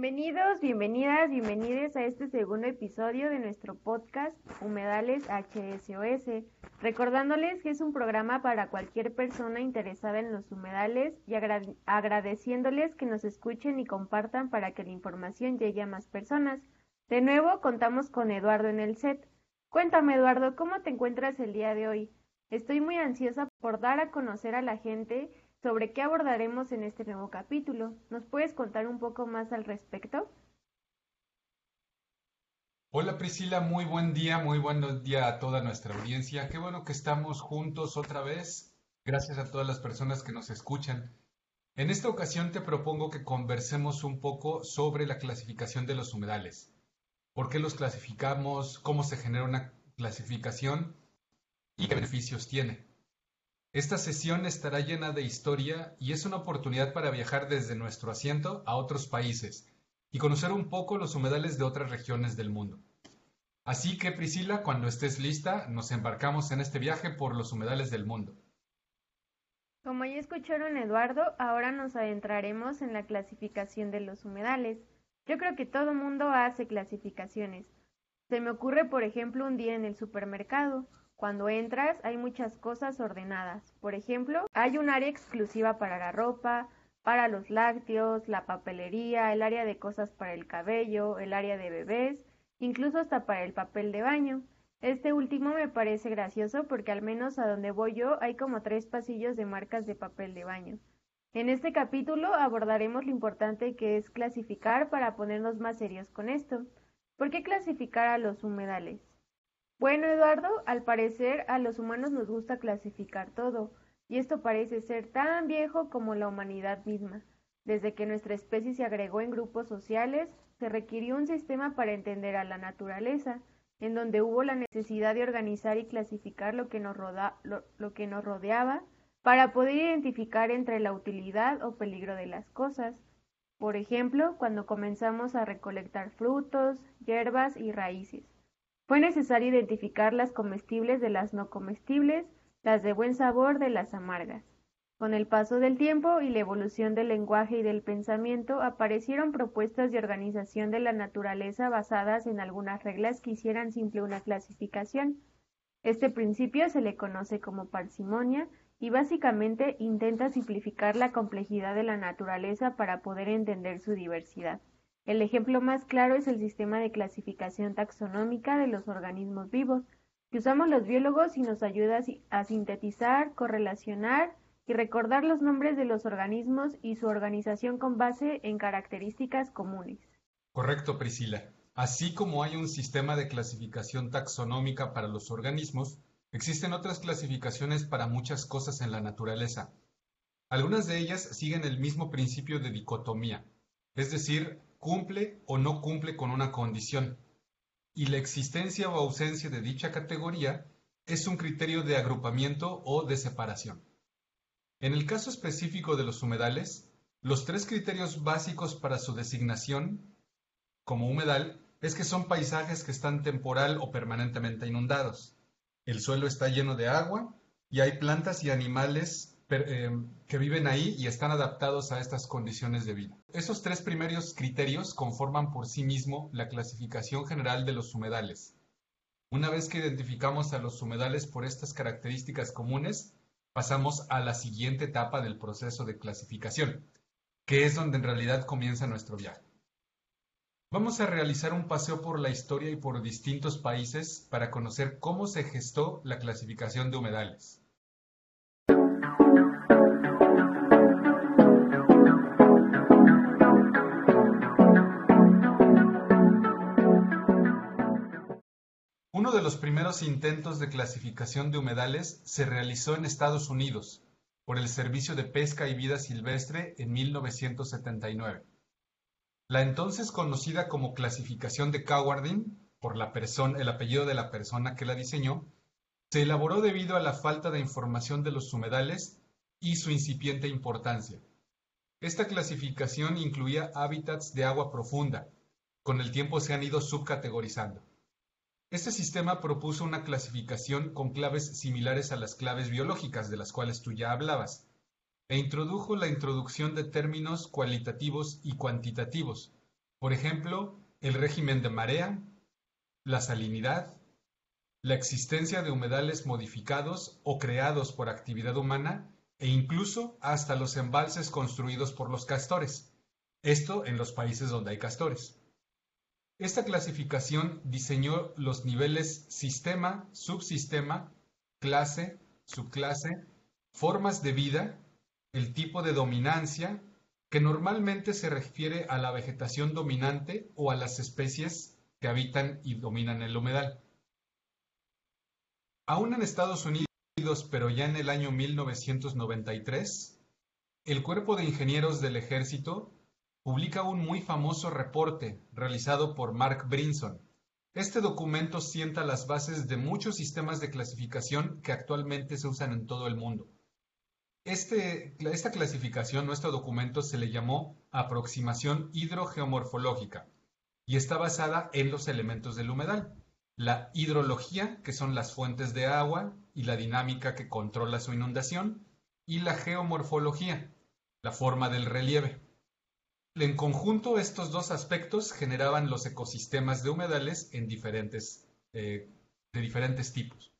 Bienvenidos, bienvenidas, bienvenides a este segundo episodio de nuestro podcast Humedales HSOS, recordándoles que es un programa para cualquier persona interesada en los humedales y agradeciéndoles que nos escuchen y compartan para que la información llegue a más personas. De nuevo, contamos con Eduardo en el set. Cuéntame, Eduardo, ¿cómo te encuentras el día de hoy? Estoy muy ansiosa por dar a conocer a la gente sobre qué abordaremos en este nuevo capítulo. ¿Nos puedes contar un poco más al respecto? Hola Priscila, muy buen día, muy buen día a toda nuestra audiencia. Qué bueno que estamos juntos otra vez. Gracias a todas las personas que nos escuchan. En esta ocasión te propongo que conversemos un poco sobre la clasificación de los humedales. ¿Por qué los clasificamos? ¿Cómo se genera una clasificación? ¿Y qué beneficios tiene? Esta sesión estará llena de historia y es una oportunidad para viajar desde nuestro asiento a otros países y conocer un poco los humedales de otras regiones del mundo. Así que Priscila, cuando estés lista, nos embarcamos en este viaje por los humedales del mundo. Como ya escucharon Eduardo, ahora nos adentraremos en la clasificación de los humedales. Yo creo que todo mundo hace clasificaciones. Se me ocurre, por ejemplo, un día en el supermercado cuando entras hay muchas cosas ordenadas. Por ejemplo, hay un área exclusiva para la ropa, para los lácteos, la papelería, el área de cosas para el cabello, el área de bebés, incluso hasta para el papel de baño. Este último me parece gracioso porque al menos a donde voy yo hay como tres pasillos de marcas de papel de baño. En este capítulo abordaremos lo importante que es clasificar para ponernos más serios con esto. ¿Por qué clasificar a los humedales? Bueno, Eduardo, al parecer a los humanos nos gusta clasificar todo, y esto parece ser tan viejo como la humanidad misma. Desde que nuestra especie se agregó en grupos sociales, se requirió un sistema para entender a la naturaleza, en donde hubo la necesidad de organizar y clasificar lo que nos, rodeaba para poder identificar entre la utilidad o peligro de las cosas. Por ejemplo, cuando comenzamos a recolectar frutos, hierbas y raíces. Fue necesario identificar las comestibles de las no comestibles, las de buen sabor de las amargas. Con el paso del tiempo y la evolución del lenguaje y del pensamiento aparecieron propuestas de organización de la naturaleza basadas en algunas reglas que hicieran simple una clasificación. Este principio se le conoce como parsimonia y básicamente intenta simplificar la complejidad de la naturaleza para poder entender su diversidad. El ejemplo más claro es el sistema de clasificación taxonómica de los organismos vivos, que usamos los biólogos y nos ayuda a sintetizar, correlacionar y recordar los nombres de los organismos y su organización con base en características comunes. Correcto, Priscila. Así como hay un sistema de clasificación taxonómica para los organismos, existen otras clasificaciones para muchas cosas en la naturaleza. Algunas de ellas siguen el mismo principio de dicotomía, es decir, cumple o no cumple con una condición, y la existencia o ausencia de dicha categoría es un criterio de agrupamiento o de separación. En el caso específico de los humedales, los tres criterios básicos para su designación como humedal es que son paisajes que están temporal o permanentemente inundados. El suelo está lleno de agua y hay plantas y animales que viven ahí y están adaptados a estas condiciones de vida. Esos tres primeros criterios conforman por sí mismo la clasificación general de los humedales. Una vez que identificamos a los humedales por estas características comunes, pasamos a la siguiente etapa del proceso de clasificación, que es donde en realidad comienza nuestro viaje. Vamos a realizar un paseo por la historia y por distintos países para conocer cómo se gestó la clasificación de humedales. Uno de los primeros intentos de clasificación de humedales se realizó en Estados Unidos por el Servicio de Pesca y Vida Silvestre en 1979. La entonces conocida como clasificación de Cowardin, por el apellido de la persona que la diseñó, se elaboró debido a la falta de información de los humedales y su incipiente importancia. Esta clasificación incluía hábitats de agua profunda. Con el tiempo se han ido subcategorizando. Este sistema propuso una clasificación con claves similares a las claves biológicas de las cuales tú ya hablabas, e introdujo la introducción de términos cualitativos y cuantitativos, Por ejemplo, el régimen de marea, la salinidad, la existencia de humedales modificados o creados por actividad humana e incluso hasta los embalses construidos por los castores. Esto en los países donde hay castores. Esta clasificación diseñó los niveles sistema, subsistema, clase, subclase, formas de vida, el tipo de dominancia, que normalmente se refiere a la vegetación dominante o a las especies que habitan y dominan el humedal. Aún en Estados Unidos, pero ya en el año 1993, el Cuerpo de Ingenieros del Ejército publica un muy famoso reporte realizado por Mark Brinson. Este documento sienta las bases de muchos sistemas de clasificación que actualmente se usan en todo el mundo. Este, esta clasificación, nuestro documento, se le llamó aproximación hidrogeomorfológica y está basada en los elementos del humedal. La hidrología, que son las fuentes de agua y la dinámica que controla su inundación, y la geomorfología, la forma del relieve. En conjunto, estos dos aspectos generaban los ecosistemas de humedales eh, de diferentes tipos.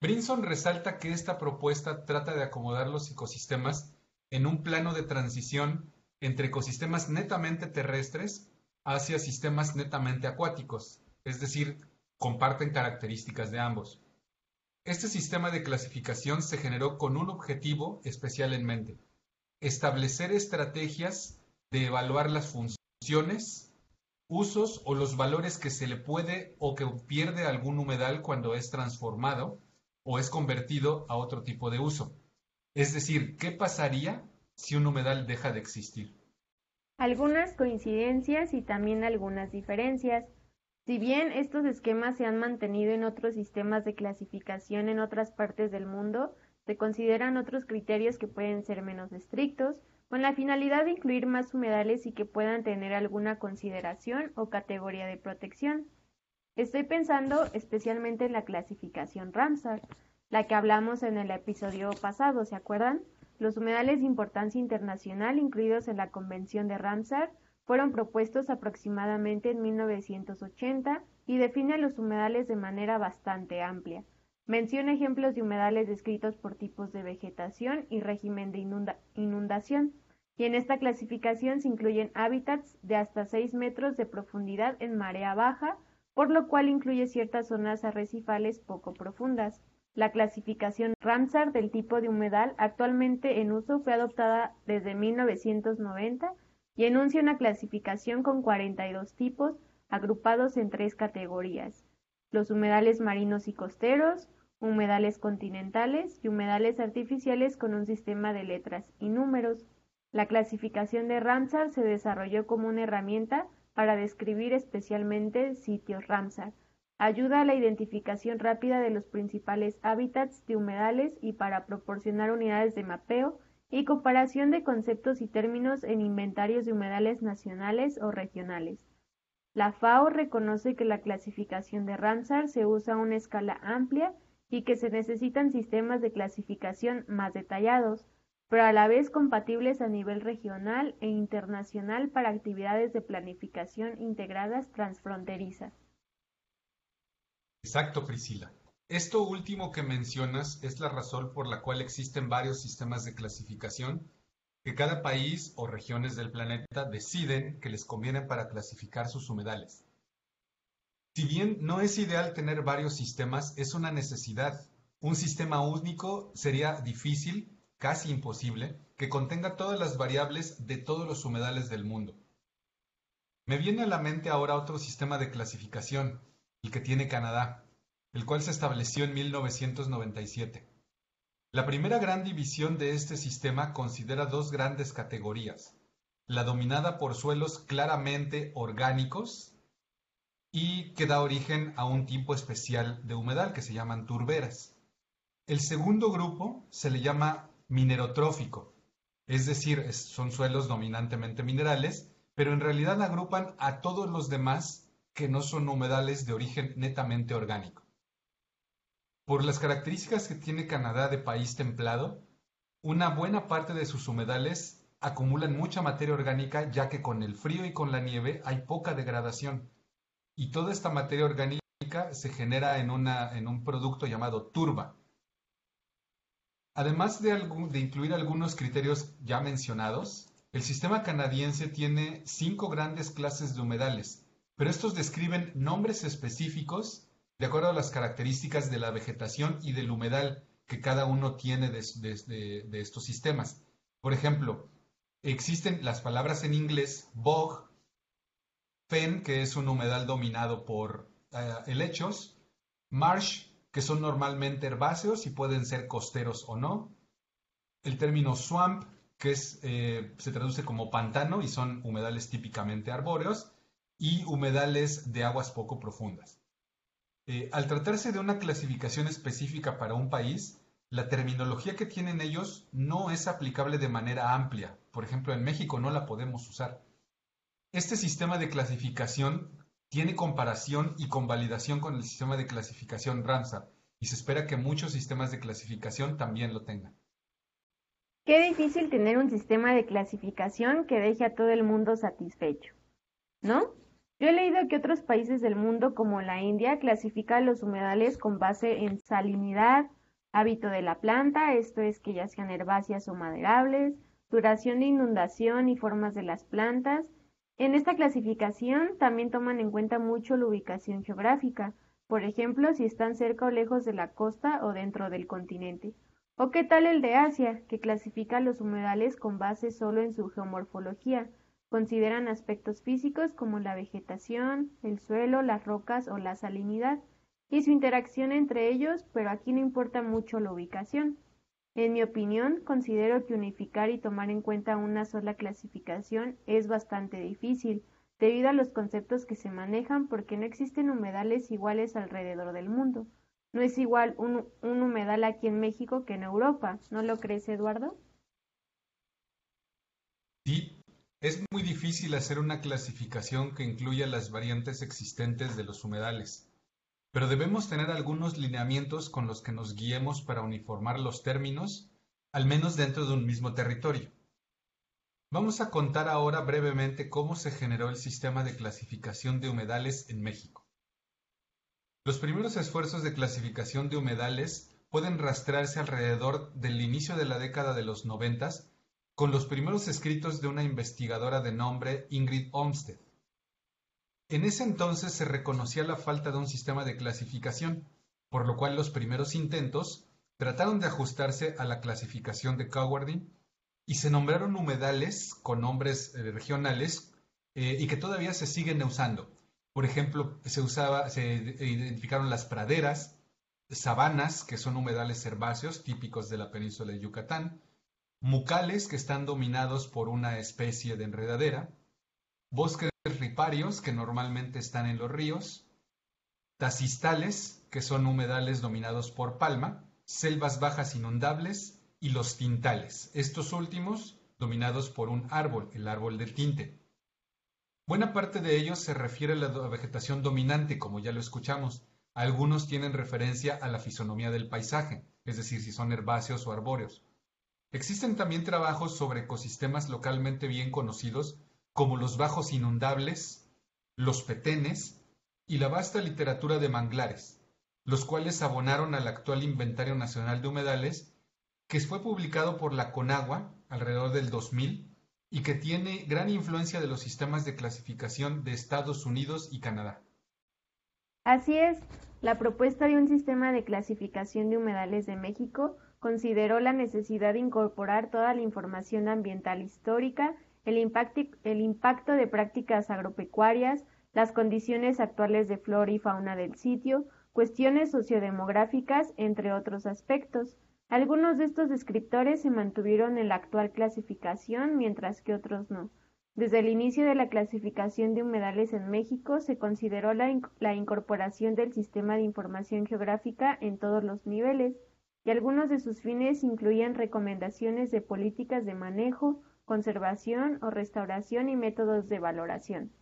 Brinson resalta que esta propuesta trata de acomodar los ecosistemas en un plano de transición entre ecosistemas netamente terrestres hacia sistemas netamente acuáticos, es decir, comparten características de ambos. Este sistema de clasificación se generó con un objetivo especial en mente, establecer estrategias de evaluar las funciones, usos o los valores que se le puede o que pierde algún humedal cuando es transformado o es convertido a otro tipo de uso. Es decir, ¿qué pasaría si un humedal deja de existir? Algunas coincidencias y también algunas diferencias. Si bien estos esquemas se han mantenido en otros sistemas de clasificación en otras partes del mundo, se consideran otros criterios que pueden ser menos estrictos con la finalidad de incluir más humedales y que puedan tener alguna consideración o categoría de protección. Estoy pensando especialmente en la clasificación Ramsar, la que hablamos en el episodio pasado, ¿se acuerdan? Los humedales de importancia internacional incluidos en la Convención de Ramsar fueron propuestos aproximadamente en 1980 y definen los humedales de manera bastante amplia. Menciona ejemplos de humedales descritos por tipos de vegetación y régimen de inundación y en esta clasificación se incluyen hábitats de hasta 6 metros de profundidad en marea baja, por lo cual incluye ciertas zonas arrecifales poco profundas. La clasificación Ramsar del tipo de humedal actualmente en uso fue adoptada desde 1990 y enuncia una clasificación con 42 tipos agrupados en tres categorías: los humedales marinos y costeros, humedales continentales y humedales artificiales con un sistema de letras y números. La clasificación de Ramsar se desarrolló como una herramienta para describir especialmente sitios Ramsar. Ayuda a la identificación rápida de los principales hábitats de humedales y para proporcionar unidades de mapeo y comparación de conceptos y términos en inventarios de humedales nacionales o regionales. La FAO reconoce que la clasificación de Ramsar se usa a una escala amplia y que se necesitan sistemas de clasificación más detallados, pero a la vez compatibles a nivel regional e internacional para actividades de planificación integradas transfronterizas. Exacto, Priscila. Esto último que mencionas es la razón por la cual existen varios sistemas de clasificación que cada país o regiones del planeta deciden que les conviene para clasificar sus humedales. Si bien no es ideal tener varios sistemas, es una necesidad. Un sistema único sería difícil casi imposible, que contenga todas las variables de todos los humedales del mundo. Me viene a la mente ahora otro sistema de clasificación, el que tiene Canadá, el cual se estableció en 1997. La primera gran división de este sistema considera dos grandes categorías, la dominada por suelos claramente orgánicos y que da origen a un tipo especial de humedal que se llaman turberas. El segundo grupo se le llama minerotrófico, es decir, son suelos dominantemente minerales, pero en realidad agrupan a todos los demás que no son humedales de origen netamente orgánico. Por las características que tiene Canadá de país templado, una buena parte de sus humedales acumulan mucha materia orgánica ya que con el frío y con la nieve hay poca degradación. Y toda esta materia orgánica se genera en, en un producto llamado turba. Además de, incluir algunos criterios ya mencionados, el sistema canadiense tiene cinco grandes clases de humedales, pero estos describen nombres específicos de acuerdo a las características de la vegetación y del humedal que cada uno tiene de, estos sistemas. Por ejemplo, existen las palabras en inglés bog, fen, que es un humedal dominado por eh, helechos, marsh, que son normalmente herbáceos y pueden ser costeros o no, el término swamp, que eh, se traduce como pantano y son humedales típicamente arbóreos, y humedales de aguas poco profundas. Eh, al tratarse de una clasificación específica para un país, la terminología que tienen ellos no es aplicable de manera amplia. Por ejemplo, en México no la podemos usar. Este sistema de clasificación tiene comparación y convalidación con el sistema de clasificación Ramsar y se espera que muchos sistemas de clasificación también lo tengan. Qué difícil tener un sistema de clasificación que deje a todo el mundo satisfecho, ¿no? Yo he leído que otros países del mundo, como la India, clasifican los humedales con base en salinidad, hábito de la planta, esto es que ya sean herbáceas o maderables, duración de inundación y formas de las plantas. En esta clasificación también toman en cuenta mucho la ubicación geográfica, por ejemplo, si están cerca o lejos de la costa o dentro del continente. ¿O qué tal el de Asia, que clasifica los humedales con base solo en su geomorfología? Consideran aspectos físicos como la vegetación, el suelo, las rocas o la salinidad y su interacción entre ellos, pero aquí no importa mucho la ubicación. En mi opinión, considero que unificar y tomar en cuenta una sola clasificación es bastante difícil, debido a los conceptos que se manejan porque no existen humedales iguales alrededor del mundo. No es igual un, humedal aquí en México que en Europa, ¿no lo crees, Eduardo? Sí, es muy difícil hacer una clasificación que incluya las variantes existentes de los humedales, pero debemos tener algunos lineamientos con los que nos guiemos para uniformar los términos, al menos dentro de un mismo territorio. Vamos a contar ahora brevemente cómo se generó el sistema de clasificación de humedales en México. Los primeros esfuerzos de clasificación de humedales pueden rastrearse alrededor del inicio de la década de los noventas con los primeros escritos de una investigadora de nombre Ingrid Olmsted. En ese entonces se reconocía la falta de un sistema de clasificación, por lo cual los primeros intentos trataron de ajustarse a la clasificación de Cowardin y se nombraron humedales con nombres eh, regionales eh, y que todavía se siguen usando. Por ejemplo, se, usaba, se identificaron las praderas, sabanas, que son humedales herbáceos típicos de la península de Yucatán, mucales que están dominados por una especie de enredadera, bosques riparios que normalmente están en los ríos, tacistales que son humedales dominados por palma, selvas bajas inundables y los tintales, estos últimos dominados por un árbol, el árbol del tinte. Buena parte de ellos se refiere a la vegetación dominante, como ya lo escuchamos. Algunos tienen referencia a la fisonomía del paisaje, es decir, si son herbáceos o arbóreos. Existen también trabajos sobre ecosistemas localmente bien conocidos como los bajos inundables, los petenes y la vasta literatura de manglares, los cuales abonaron al actual Inventario Nacional de Humedales, que fue publicado por la Conagua alrededor del 2000 y que tiene gran influencia de los sistemas de clasificación de Estados Unidos y Canadá. Así es, la propuesta de un sistema de clasificación de humedales de México consideró la necesidad de incorporar toda la información ambiental histórica, el, impacto de prácticas agropecuarias, las condiciones actuales de flora y fauna del sitio, cuestiones sociodemográficas, entre otros aspectos. Algunos de estos descriptores se mantuvieron en la actual clasificación, mientras que otros no. Desde el inicio de la clasificación de humedales en México se consideró la incorporación del sistema de información geográfica en todos los niveles, y algunos de sus fines incluían recomendaciones de políticas de manejo, conservación o restauración y métodos de valoración.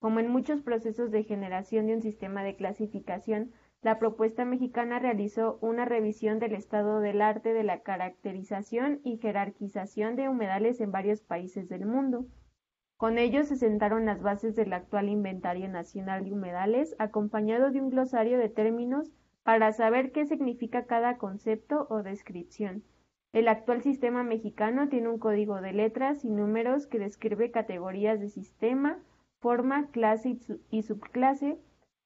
Como en muchos procesos de generación de un sistema de clasificación, la propuesta mexicana realizó una revisión del estado del arte de la caracterización y jerarquización de humedales en varios países del mundo. Con ello se sentaron las bases del actual Inventario Nacional de Humedales, acompañado de un glosario de términos para saber qué significa cada concepto o descripción. El actual sistema mexicano tiene un código de letras y números que describe categorías de sistema, forma, clase y subclase,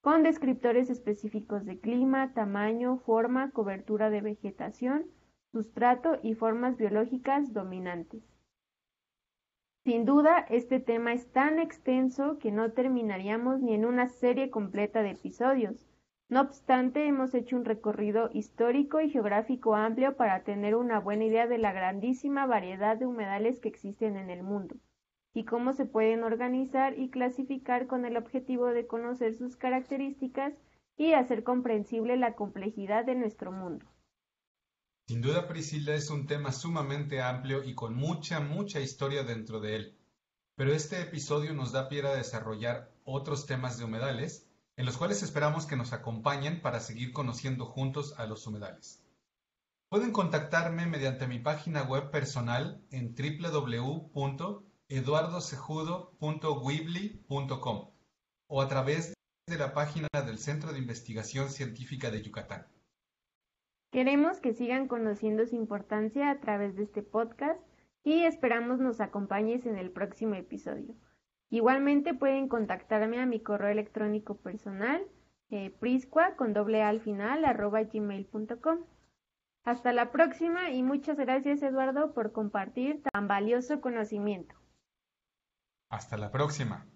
con descriptores específicos de clima, tamaño, forma, cobertura de vegetación, sustrato y formas biológicas dominantes. Sin duda, este tema es tan extenso que no terminaríamos ni en una serie completa de episodios. No obstante, hemos hecho un recorrido histórico y geográfico amplio para tener una buena idea de la grandísima variedad de humedales que existen en el mundo y cómo se pueden organizar y clasificar con el objetivo de conocer sus características y hacer comprensible la complejidad de nuestro mundo. Sin duda, Priscila, es un tema sumamente amplio y con mucha, mucha historia dentro de él. Pero este episodio nos da pie a desarrollar otros temas de humedales, en los cuales esperamos que nos acompañen para seguir conociendo juntos a los humedales. Pueden contactarme mediante mi página web personal en www.eduardosejudo.weebly.com o a través de la página del Centro de Investigación Científica de Yucatán. Queremos que sigan conociendo su importancia a través de este podcast y esperamos nos acompañes en el próximo episodio. Igualmente pueden contactarme a mi correo electrónico personal eh, prisqua con doble al final arroba gmail.com. Hasta la próxima y muchas gracias Eduardo por compartir tan valioso conocimiento. Hasta la próxima.